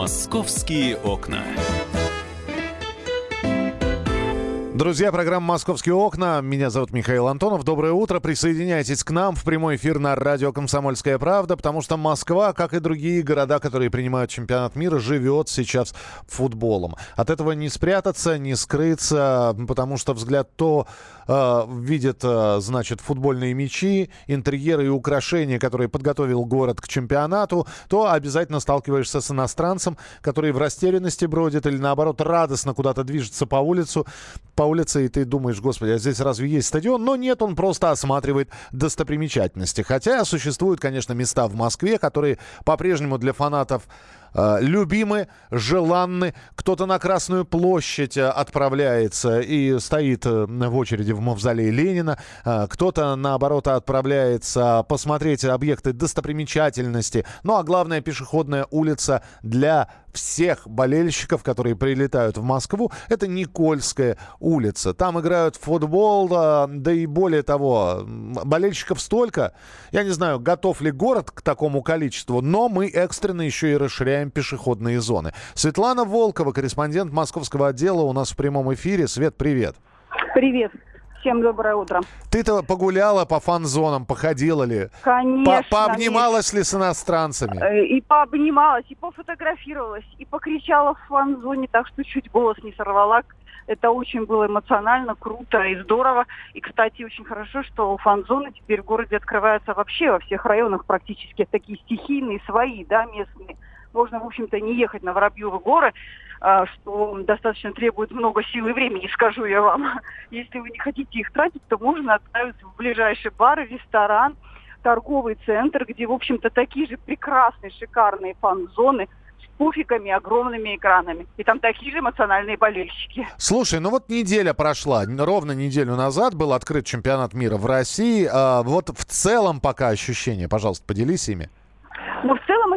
Московские окна. Друзья, программа «Московские окна». Меня зовут Михаил Антонов. Доброе утро. Присоединяйтесь к нам в прямой эфир на радио «Комсомольская правда», потому что Москва, как и другие города, которые принимают чемпионат мира, живет сейчас футболом. От этого не спрятаться, не скрыться, потому что взгляд то э, видит, э, значит, футбольные мячи, интерьеры и украшения, которые подготовил город к чемпионату, то обязательно сталкиваешься с иностранцем, который в растерянности бродит или, наоборот, радостно куда-то движется по улицу, по улице, и ты думаешь, господи, а здесь разве есть стадион? Но нет, он просто осматривает достопримечательности. Хотя существуют, конечно, места в Москве, которые по-прежнему для фанатов любимы, желанны. Кто-то на Красную площадь э, отправляется и стоит э, в очереди в мавзолее Ленина. Кто-то, наоборот, отправляется посмотреть объекты достопримечательности. Ну, а главное, пешеходная улица для всех болельщиков, которые прилетают в Москву, это Никольская улица. Там играют в футбол, да и более того, болельщиков столько. Я не знаю, готов ли город к такому количеству, но мы экстренно еще и расширяем пешеходные зоны. Светлана Волкова, корреспондент московского отдела, у нас в прямом эфире. Свет, привет. Привет. Всем доброе утро. Ты-то погуляла по фан-зонам, походила ли? Конечно. По пообнималась ли с иностранцами? Э, и пообнималась, и пофотографировалась, и покричала в фан-зоне, так что чуть голос не сорвала. Это очень было эмоционально, круто и здорово. И, кстати, очень хорошо, что фан-зоны теперь в городе открываются вообще во всех районах практически. Такие стихийные, свои, да, местные. Можно, в общем-то, не ехать на Воробьевы горы, а, что достаточно требует много сил и времени, скажу я вам. Если вы не хотите их тратить, то можно отправиться в ближайший бар, ресторан, торговый центр, где, в общем-то, такие же прекрасные, шикарные фан-зоны с пуфиками, огромными экранами. И там такие же эмоциональные болельщики. Слушай, ну вот неделя прошла, ровно неделю назад был открыт чемпионат мира в России. А вот в целом пока ощущения, пожалуйста, поделись ими.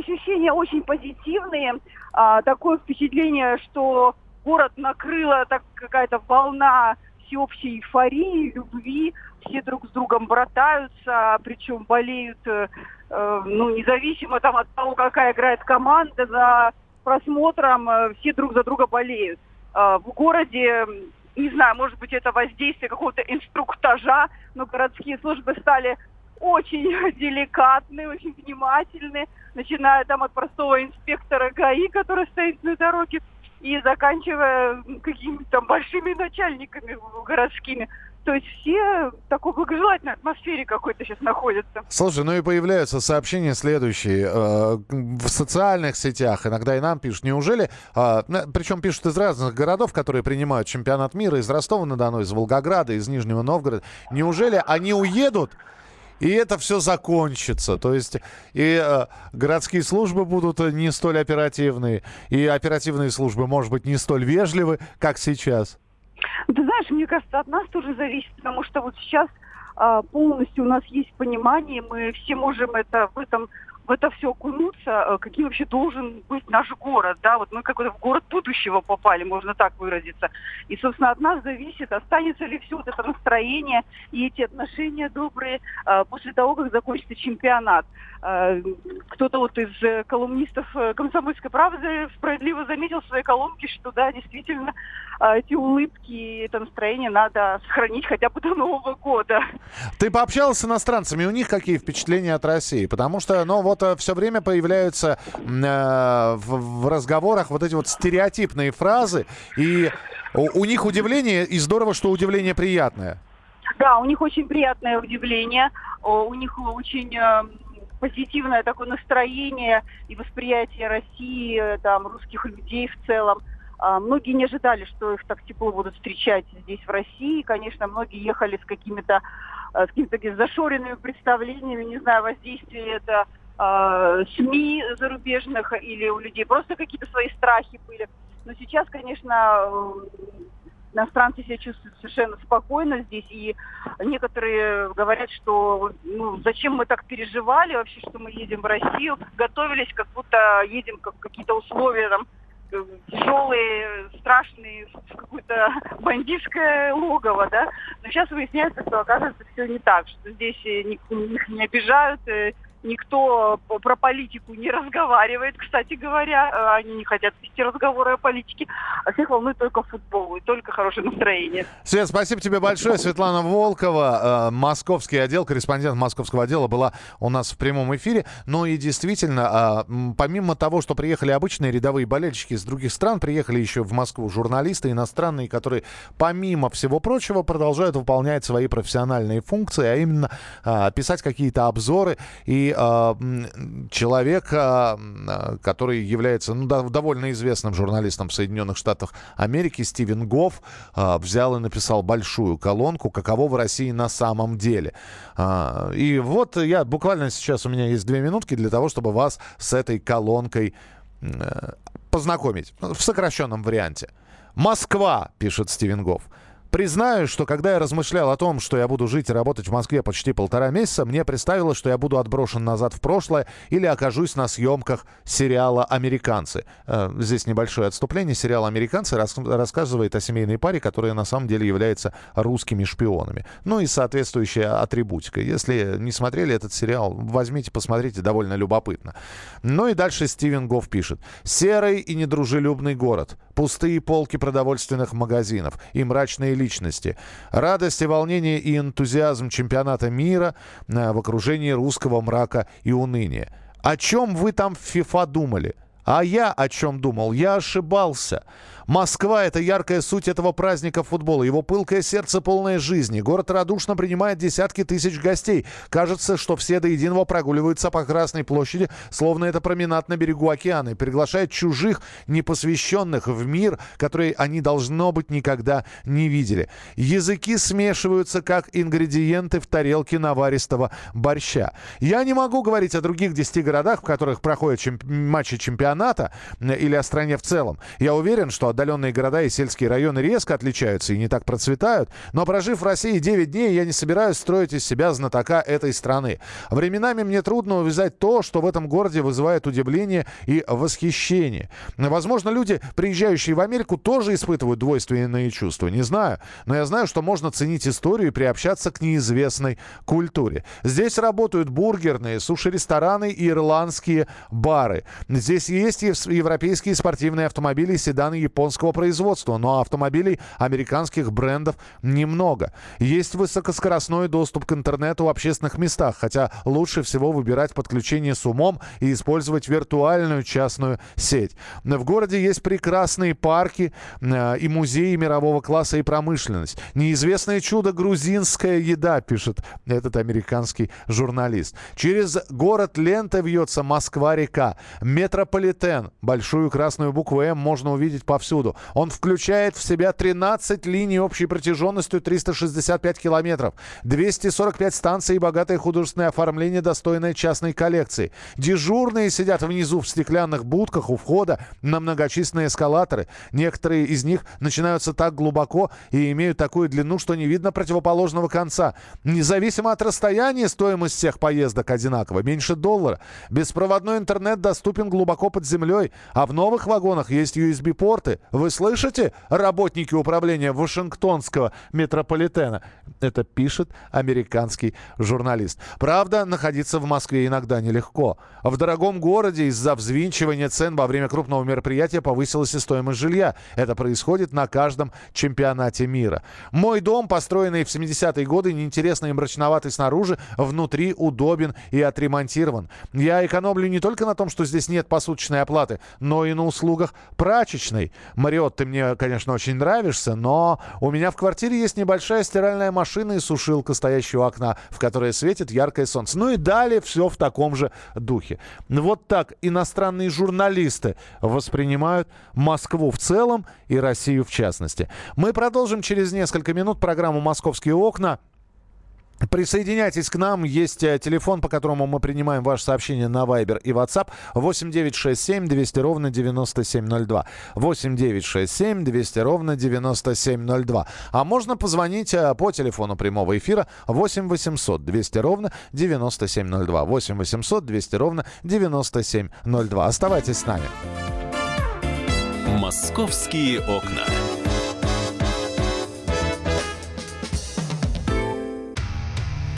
Ощущения очень позитивные. А, такое впечатление, что город накрыла так какая-то волна всеобщей эйфории, любви, все друг с другом братаются, причем болеют, э, э, ну, независимо там от того, какая играет команда, за просмотром э, все друг за друга болеют. Э, в городе, не знаю, может быть, это воздействие какого-то инструктажа, но городские службы стали очень деликатны, очень внимательны, начиная там от простого инспектора ГАИ, который стоит на дороге, и заканчивая какими-то там большими начальниками городскими. То есть все в такой благожелательной атмосфере какой-то сейчас находятся. Слушай, ну и появляются сообщения следующие. Э, в социальных сетях иногда и нам пишут. Неужели... Э, причем пишут из разных городов, которые принимают чемпионат мира, из Ростова-на-Дону, из Волгограда, из Нижнего Новгорода. Неужели они уедут и это все закончится. То есть и э, городские службы будут не столь оперативные, и оперативные службы, может быть, не столь вежливы, как сейчас. Ты знаешь, мне кажется, от нас тоже зависит, потому что вот сейчас э, полностью у нас есть понимание, мы все можем это в этом в это все окунуться, э, каким вообще должен быть наш город, да, вот мы какой-то в город будущего попали, можно так выразиться. И, собственно, от нас зависит, останется ли все вот это настроение и эти отношения добрые э, после того, как закончится чемпионат. Э, кто-то вот из колумнистов «Комсомольской правды» справедливо заметил в своей колонке, что, да, действительно, эти улыбки и это настроение надо сохранить хотя бы до Нового года. Ты пообщалась с иностранцами, у них какие впечатления от России? Потому что, ну, вот вот э, все время появляются э, в, в разговорах вот эти вот стереотипные фразы, и у, у них удивление, и здорово, что удивление приятное. Да, у них очень приятное удивление, у них очень э, позитивное такое настроение и восприятие России, э, там, русских людей в целом. А, многие не ожидали, что их так тепло будут встречать здесь, в России. Конечно, многие ехали с какими-то с какими-то зашоренными представлениями, не знаю, воздействие это э, СМИ зарубежных или у людей просто какие-то свои страхи были. Но сейчас, конечно, иностранцы себя чувствуют совершенно спокойно здесь, и некоторые говорят, что ну, зачем мы так переживали вообще, что мы едем в Россию, готовились, как будто едем как какие-то условия там тяжелые, страшные, какое-то бандитское логово, да. Но сейчас выясняется, что оказывается все не так, что здесь их не обижают, э, никто про политику не разговаривает, кстати говоря. Э, они не хотят вести разговоры о политике. А всех волнует только футбол и только хорошее настроение. Свет, спасибо тебе большое. Светлана Волкова, э, московский отдел, корреспондент московского отдела, была у нас в прямом эфире. Ну и действительно, а, помимо того, что приехали обычные рядовые болельщики из других стран, приехали еще в Москву журналисты иностранные, которые, помимо всего прочего, продолжают выполнять свои профессиональные функции, а именно а, писать какие-то обзоры и э, человек, э, который является ну, да, довольно известным журналистом в Соединенных Штатах Америки, Стивен Гофф, э, взял и написал большую колонку «Каково в России на самом деле». Э, и вот я буквально сейчас у меня есть две минутки для того, чтобы вас с этой колонкой э, познакомить в сокращенном варианте. Москва, пишет Стивен Гофф. Признаю, что когда я размышлял о том, что я буду жить и работать в Москве почти полтора месяца, мне представилось, что я буду отброшен назад в прошлое или окажусь на съемках сериала «Американцы». Э, здесь небольшое отступление. Сериал «Американцы» рас рассказывает о семейной паре, которая на самом деле является русскими шпионами. Ну и соответствующая атрибутика. Если не смотрели этот сериал, возьмите, посмотрите, довольно любопытно. Ну и дальше Стивен Гофф пишет. «Серый и недружелюбный город. Пустые полки продовольственных магазинов и мрачные личности. Радость и волнение и энтузиазм чемпионата мира э, в окружении русского мрака и уныния. О чем вы там в ФИФА думали? А я о чем думал? Я ошибался. Москва – это яркая суть этого праздника футбола. Его пылкое сердце полное жизни. Город радушно принимает десятки тысяч гостей. Кажется, что все до единого прогуливаются по Красной площади, словно это променад на берегу океана, и приглашает чужих, непосвященных в мир, который они, должно быть, никогда не видели. Языки смешиваются, как ингредиенты в тарелке наваристого борща. Я не могу говорить о других десяти городах, в которых проходят чемп- матчи чемпионата или о стране в целом. Я уверен, что отдаленные города и сельские районы резко отличаются и не так процветают, но прожив в России 9 дней, я не собираюсь строить из себя знатока этой страны. Временами мне трудно увязать то, что в этом городе вызывает удивление и восхищение. Возможно, люди, приезжающие в Америку, тоже испытывают двойственные чувства. Не знаю, но я знаю, что можно ценить историю и приобщаться к неизвестной культуре. Здесь работают бургерные, суши-рестораны и ирландские бары. Здесь есть европейские спортивные автомобили, седаны японские японского производства, но автомобилей американских брендов немного. Есть высокоскоростной доступ к интернету в общественных местах, хотя лучше всего выбирать подключение с умом и использовать виртуальную частную сеть. В городе есть прекрасные парки э, и музеи мирового класса и промышленность. Неизвестное чудо грузинская еда, пишет этот американский журналист. Через город лента вьется Москва-река. Метрополитен. Большую красную букву М можно увидеть повсюду. Он включает в себя 13 линий общей протяженностью 365 километров, 245 станций и богатое художественное оформление, достойное частной коллекции. Дежурные сидят внизу в стеклянных будках у входа на многочисленные эскалаторы. Некоторые из них начинаются так глубоко и имеют такую длину, что не видно противоположного конца. Независимо от расстояния, стоимость всех поездок одинакова, меньше доллара. Беспроводной интернет доступен глубоко под землей, а в новых вагонах есть USB-порты, вы слышите, работники управления Вашингтонского метрополитена? Это пишет американский журналист. Правда, находиться в Москве иногда нелегко. В дорогом городе из-за взвинчивания цен во время крупного мероприятия повысилась и стоимость жилья. Это происходит на каждом чемпионате мира. Мой дом, построенный в 70-е годы, неинтересный и мрачноватый снаружи, внутри удобен и отремонтирован. Я экономлю не только на том, что здесь нет посуточной оплаты, но и на услугах прачечной. Мариот, ты мне, конечно, очень нравишься, но у меня в квартире есть небольшая стиральная машина и сушилка, стоящая у окна, в которой светит яркое солнце. Ну и далее все в таком же духе. Вот так иностранные журналисты воспринимают Москву в целом и Россию в частности. Мы продолжим через несколько минут программу «Московские окна». Присоединяйтесь к нам. Есть э, телефон, по которому мы принимаем ваше сообщение на Viber и WhatsApp. 8 9 6 7 200 ровно 9702. 8 9 6 7 200 ровно 9702. А можно позвонить э, по телефону прямого эфира 8 800 200 ровно 9702. 8 800 200 ровно 9702. Оставайтесь с нами. «Московские окна».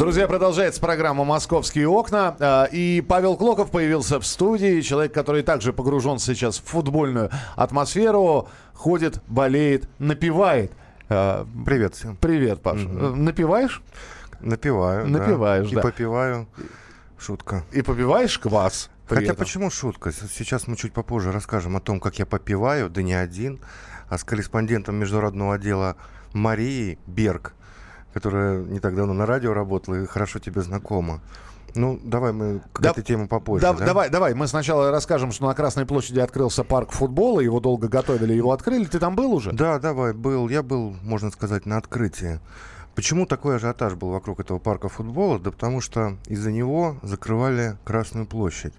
Друзья, продолжается программа «Московские окна». А, и Павел Клоков появился в студии. Человек, который также погружен сейчас в футбольную атмосферу. Ходит, болеет, напевает. А, Привет всем. Привет, Паша. Мгм. Напиваешь? Напиваю. да. Напиваешь, да. И попиваю. Шутка. И попиваешь квас. Хотя этом. почему шутка? Сейчас мы чуть попозже расскажем о том, как я попиваю, да не один, а с корреспондентом международного отдела Марией Берг, которая не так давно на радио работала и хорошо тебе знакома. Ну, давай мы к Да- этой теме попозже. Да- да? Давай, давай, мы сначала расскажем, что на Красной площади открылся парк футбола, его долго готовили, его открыли. Ты там был уже? Да, давай, был. Я был, можно сказать, на открытии. Почему такой ажиотаж был вокруг этого парка футбола? Да потому что из-за него закрывали Красную площадь.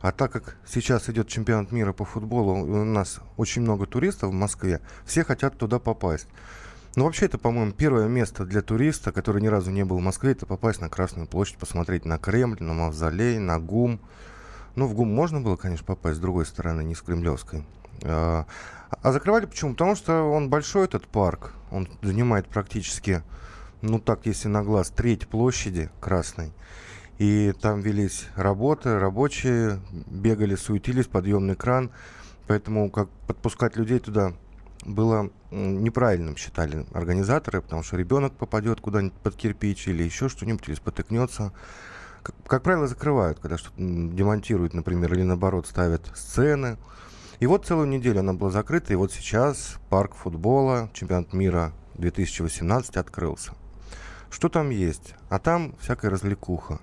А так как сейчас идет чемпионат мира по футболу, у нас очень много туристов в Москве, все хотят туда попасть. Ну, вообще, это, по-моему, первое место для туриста, который ни разу не был в Москве, это попасть на Красную площадь, посмотреть на Кремль, на Мавзолей, на ГУМ. Ну, в ГУМ можно было, конечно, попасть с другой стороны, не с Кремлевской. А а закрывали почему? Потому что он большой, этот парк. Он занимает практически, ну так, если на глаз, треть площади Красной. И там велись работы, рабочие бегали, суетились, подъемный кран. Поэтому как подпускать людей туда было неправильным, считали организаторы, потому что ребенок попадет куда-нибудь под кирпич или еще что-нибудь, или спотыкнется. Как, как правило, закрывают, когда что-то демонтируют, например, или наоборот ставят сцены. И вот целую неделю она была закрыта, и вот сейчас парк футбола, чемпионат мира 2018 открылся. Что там есть? А там всякая развлекуха.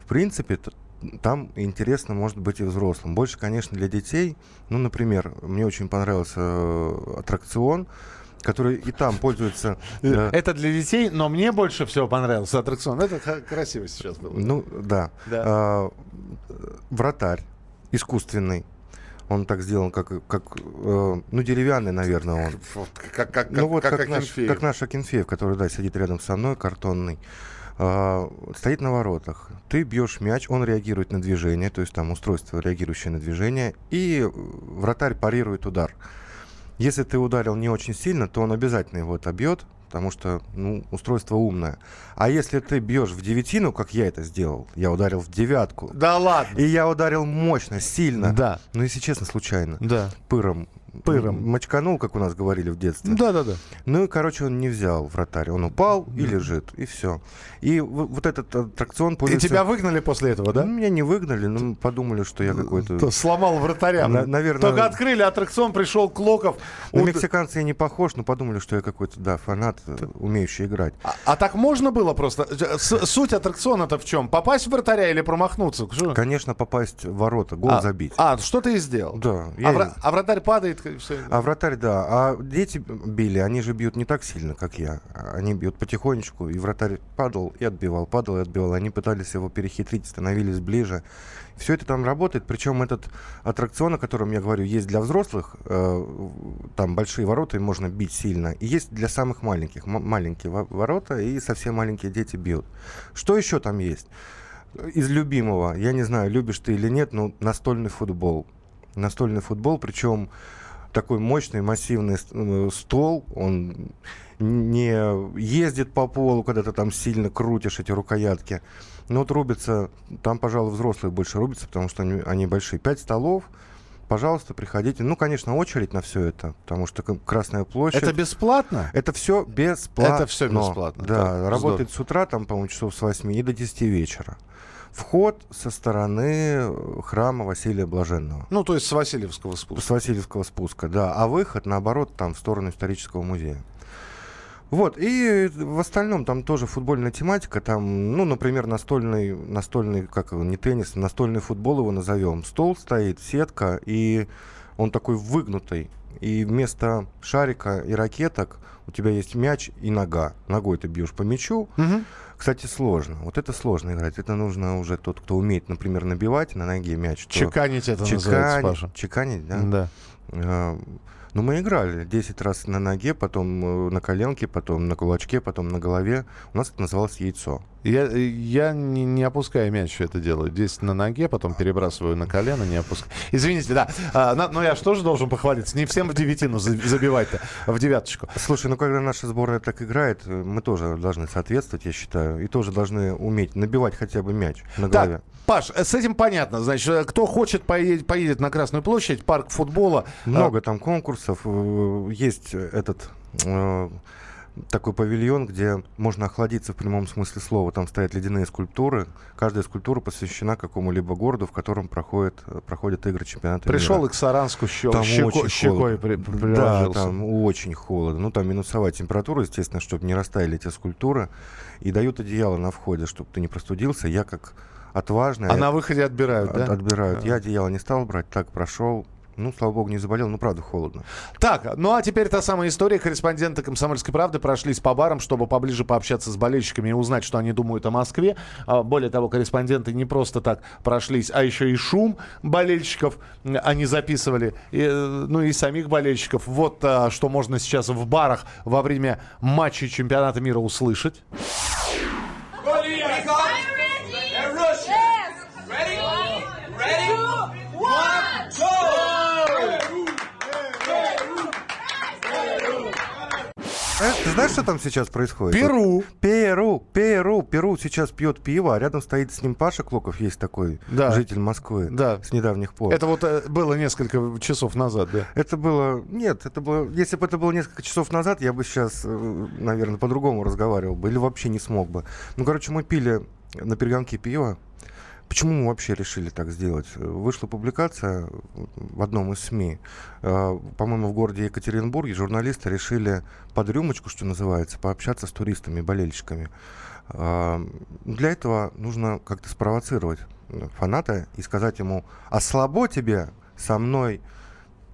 В принципе, там интересно может быть и взрослым. Больше, конечно, для детей. Ну, например, мне очень понравился э, аттракцион, который и там пользуется... э, Это для детей, но мне больше всего понравился аттракцион. Это красиво сейчас было. Ну, да. Да. А, вратарь искусственный. Он так сделан, как, как э, ну, деревянный, наверное, он. Вот, как, как, ну вот как, наш, Акинфеев. как наш Акинфеев, который, да, сидит рядом со мной, картонный. А, стоит на воротах. Ты бьешь мяч, он реагирует на движение, то есть там устройство, реагирующее на движение, и э, вратарь парирует удар. Если ты ударил не очень сильно, то он обязательно его отобьет, потому что ну, устройство умное. А если ты бьешь в девятину, как я это сделал, я ударил в девятку, Да ладно. и я ударил мощно, сильно, Да, ну если честно, случайно, да. пыром, Пыром. мочканул, как у нас говорили в детстве. Да, да, да. Ну и, короче, он не взял вратарь. Он упал и лежит, и все. И вот этот аттракцион И тебя выгнали после этого, да? Меня не выгнали, но подумали, что я какой-то... То сломал вратаря. На- наверное- Только открыли аттракцион, пришел Клоков. На мексиканца я не похож, но подумали, что я какой-то, да, фанат, э, умеющий играть. А, а так можно было просто? С- суть аттракциона-то в чем? Попасть в вратаря или промахнуться? Конечно, попасть в ворота, гол а, забить. А, что ты и сделал? Да. А, а вратарь падает, и всё. А вратарь, да. А дети били, они же бьют не так сильно, как я. Они бьют потихонечку, и вратарь падал и отбивал, падал и отбивал. Они пытались его перехитрить, становились ближе. Все это там работает. Причем этот аттракцион, о котором я говорю, есть для взрослых. э, там большие ворота, и можно бить сильно. И есть для самых маленьких. М- маленькие во- ворота, и совсем маленькие дети бьют. Что еще там есть? Из любимого, я не знаю, любишь ты или нет, но настольный футбол. Настольный футбол, причем такой мощный, массивный ст- стол, он не ездит по полу, когда ты там сильно крутишь эти рукоятки. Но вот рубится, там, пожалуй, взрослые больше рубятся, потому что они, они большие. Пять столов, пожалуйста, приходите. Ну, конечно, очередь на все это, потому что Красная площадь... Это бесплатно? Это все бесплатно. Это всё бесплатно. Да, Так, работает с утра, там, по-моему, часов с 8 и до 10 вечера. Вход со стороны э, храма Василия Блаженного. Ну, то есть с Васильевского спуска. С Васильевского спуска, да. А выход, наоборот, там, в сторону исторического музея. Вот, и в остальном там тоже футбольная тематика, там, ну, например, настольный, настольный, как его, не теннис, настольный футбол его назовем. Стол стоит, сетка, и он такой выгнутый. И вместо шарика и ракеток у тебя есть мяч и нога. Ногой ты бьешь по мячу. Мгм. Кстати, сложно. Вот это сложно играть. Это нужно уже тот, кто умеет, например, набивать на ноге мяч. Чеканить это называется, чеканить, Паша. чеканить, да? Да. Э, Ну, мы играли 10 раз на ноге, потом э, на коленке, потом на кулачке, потом на голове. У нас это называлось яйцо. Я, я не, не опускаю мяч это делаю. 10 на ноге, потом перебрасываю на колено, не опускаю. Извините, да. А, на, но я же тоже должен похвалиться. Не всем в девятину забивать-то, в девяточку. Слушай, ну когда наша сборная так играет, э, мы тоже должны соответствовать, я считаю. И тоже должны уметь набивать хотя бы мяч на голове. Так, Паш, э, с этим понятно. Значит, э, кто хочет, поедет, поедет на Красную площадь, парк футбола. Много а... там конкурсов. Есть этот такой павильон, где можно охладиться в прямом смысле слова. Там стоят ледяные скульптуры. Каждая скульптура посвящена какому-либо городу, в котором проходят, проходят игры чемпионата Пришел мира. к Саранску щел, там щеко, очень щекой при, Да, там очень холодно. Ну, там минусовая температура, естественно, чтобы не растаяли эти скульптуры. И дают одеяло на входе, чтобы ты не простудился. Я как отважный... А я, на выходе отбирают, от, да? Отбирают. А. Я одеяло не стал брать, так прошел. Ну, слава богу, не заболел, но правда холодно. Так, ну а теперь та самая история. Корреспонденты «Комсомольской правды» прошлись по барам, чтобы поближе пообщаться с болельщиками и узнать, что они думают о Москве. А, более того, корреспонденты не просто так прошлись, а еще и шум болельщиков они записывали. И, э, ну и самих болельщиков. Вот а, что можно сейчас в барах во время матчей чемпионата мира услышать. А, ты знаешь, что там сейчас происходит? Перу. Перу, Перу, Перу сейчас пьет пиво, а рядом стоит с ним Паша Клоков, есть такой да. житель Москвы да. с недавних пор. Это вот э, было несколько часов назад, да? Это было, нет, это было, если бы это было несколько часов назад, я бы сейчас, э, наверное, по-другому разговаривал бы или вообще не смог бы. Ну, короче, мы пили на перегонке пиво, Почему мы вообще решили так сделать? Вышла публикация в одном из СМИ. Э, по-моему, в городе Екатеринбурге журналисты решили под рюмочку, что называется, пообщаться с туристами, болельщиками. Э, для этого нужно как-то спровоцировать фаната и сказать ему, а слабо тебе со мной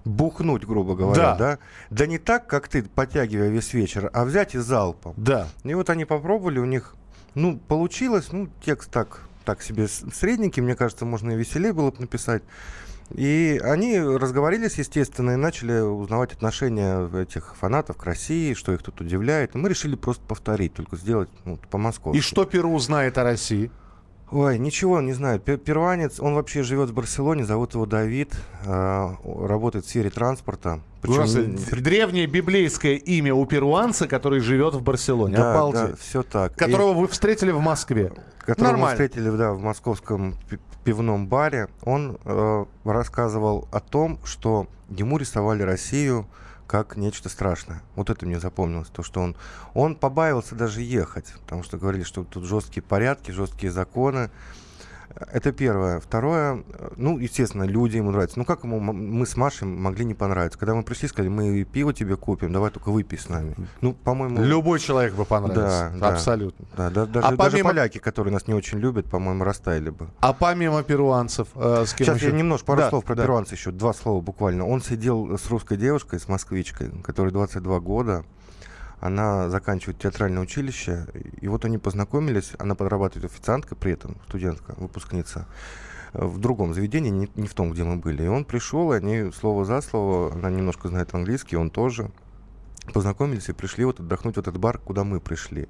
бухнуть, грубо говоря, да. да? Да не так, как ты, подтягивая весь вечер, а взять и залпом. Да. И вот они попробовали, у них, ну, получилось, ну, текст так так себе средненький, мне кажется, можно и веселее было бы написать. И они разговорились, естественно, и начали узнавать отношения этих фанатов к России, что их тут удивляет. И мы решили просто повторить, только сделать ну, по-московски. И что Перу знает о России? Ой, ничего не знаю. Перуанец, он вообще живет в Барселоне, зовут его Давид, э, работает в сфере транспорта. Причем... Древнее библейское имя у перуанца, который живет в Барселоне. Да, Обалдеть. да, все так. Которого И... вы встретили в Москве. Которого Нормально. мы встретили, да, в московском пивном баре. Он э, рассказывал о том, что ему рисовали Россию как нечто страшное. Вот это мне запомнилось, то, что он, он побаивался даже ехать, потому что говорили, что тут жесткие порядки, жесткие законы. Это первое. Второе, ну, естественно, люди ему нравятся. Ну, как ему мы с Машей могли не понравиться? Когда мы пришли, сказали, мы пиво тебе купим, давай только выпей с нами. Ну, по-моему... Любой человек бы понравился. Да, Абсолютно. Да, да, даже, а даже поляки, которые нас не очень любят, по-моему, растаяли бы. А помимо перуанцев, э, с кем Сейчас еще? я немножко, пару да, слов про да. перуанцев еще, два слова буквально. Он сидел с русской девушкой, с москвичкой, которой 22 года она заканчивает театральное училище, и вот они познакомились, она подрабатывает официанткой при этом, студентка, выпускница, э, в другом заведении, не, не в том, где мы были. И он пришел, и они слово за слово, она немножко знает английский, он тоже, познакомились и пришли вот отдохнуть в этот бар, куда мы пришли.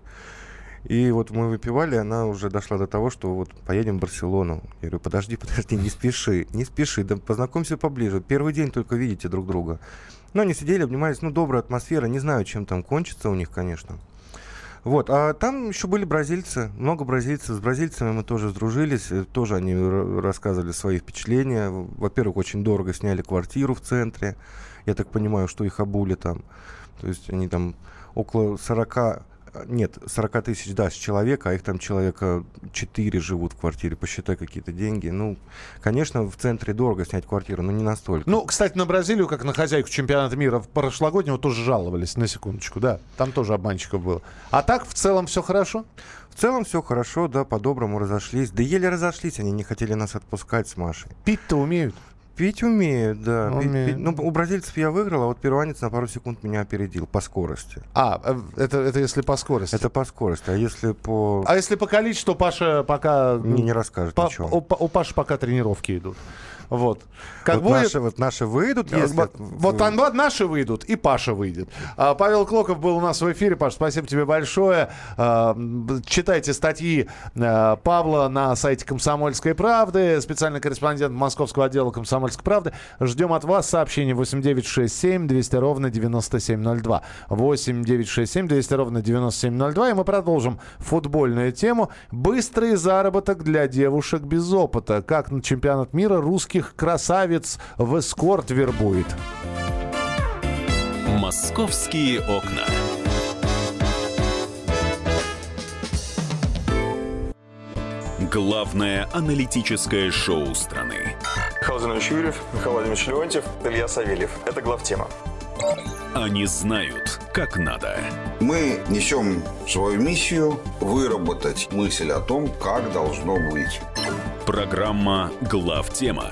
И вот мы выпивали, она уже дошла до того, что вот поедем в Барселону. Я говорю, подожди, подожди, не спеши, не спеши, да познакомься поближе. Первый день только видите друг друга. Но они сидели, обнимались, ну, добрая атмосфера, не знаю, чем там кончится у них, конечно. Вот, а там еще были бразильцы, много бразильцев. С бразильцами мы тоже сдружились, э, тоже они рассказывали свои впечатления. Во-первых, очень дорого сняли квартиру в центре. Я так понимаю, что их обули там. То есть они там около 40 нет, 40 тысяч, да, с человека, а их там человека 4 живут в квартире, посчитай какие-то деньги. Ну, конечно, в центре дорого снять квартиру, но не настолько. Ну, кстати, на Бразилию, как на хозяйку чемпионата мира в прошлогоднего, тоже жаловались, на секундочку, да. Там тоже обманщиков было. А так, в целом, все хорошо? В целом все хорошо, да, по-доброму разошлись. Да еле разошлись, они не хотели нас отпускать с Машей. Пить-то умеют? Пить умеет, да. Умеет. Пить, пить. Ну, у бразильцев я выиграл, а вот перуанец на пару секунд меня опередил по скорости. А, э, это, это если по скорости? Это по скорости, а если по... А если по количеству, Паша пока... Мне не расскажет по, ничего. У, у Паши пока тренировки идут. Вот. Как вот, будет... наши, вот наши выйдут, если... Вот, вот наши выйдут, и Паша выйдет. А, Павел Клоков был у нас в эфире. Паш, спасибо тебе большое. А, читайте статьи а, Павла на сайте «Комсомольской правды». Специальный корреспондент московского отдела «Комсомольской правды». Ждем от вас сообщений 8967 200 ровно 9702. 8967 200 ровно 9702. И мы продолжим футбольную тему. Быстрый заработок для девушек без опыта. Как на чемпионат мира русских красавиц в эскорт вербует. Московские окна. Главное аналитическое шоу страны. Михаил Зинович Юрьев, Михаил Владимирович Леонтьев, Илья Савельев. Это главтема. Они знают, как надо. Мы несем свою миссию выработать мысль о том, как должно быть. Программа «Главтема»